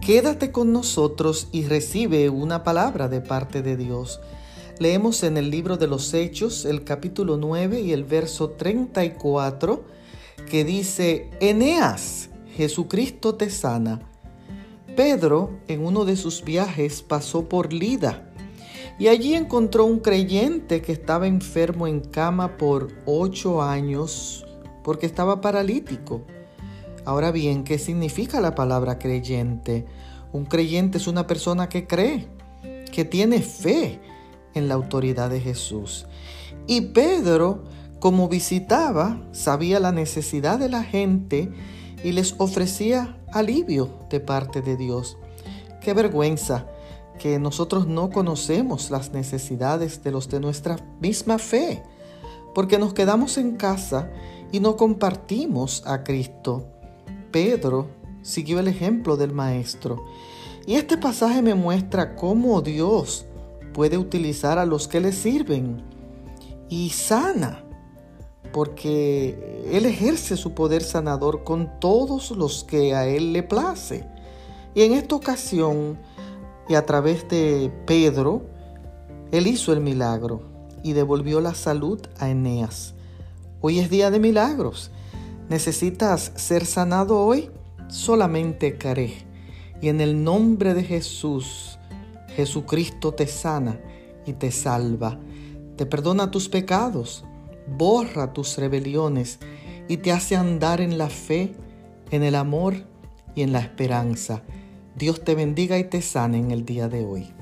Quédate con nosotros y recibe una palabra de parte de Dios. Leemos en el libro de los Hechos el capítulo 9 y el verso 34 que dice, Eneas, Jesucristo te sana. Pedro en uno de sus viajes pasó por Lida y allí encontró un creyente que estaba enfermo en cama por ocho años porque estaba paralítico. Ahora bien, ¿qué significa la palabra creyente? Un creyente es una persona que cree, que tiene fe en la autoridad de Jesús. Y Pedro, como visitaba, sabía la necesidad de la gente y les ofrecía alivio de parte de Dios. Qué vergüenza que nosotros no conocemos las necesidades de los de nuestra misma fe, porque nos quedamos en casa y no compartimos a Cristo. Pedro siguió el ejemplo del Maestro. Y este pasaje me muestra cómo Dios puede utilizar a los que le sirven y sana, porque Él ejerce su poder sanador con todos los que a Él le place. Y en esta ocasión, y a través de Pedro, Él hizo el milagro y devolvió la salud a Eneas. Hoy es día de milagros ¿Necesitas ser sanado hoy? Solamente caré. Y en el nombre de Jesús, Jesucristo te sana y te salva. Te perdona tus pecados, borra tus rebeliones y te hace andar en la fe, en el amor y en la esperanza. Dios te bendiga y te sane en el día de hoy.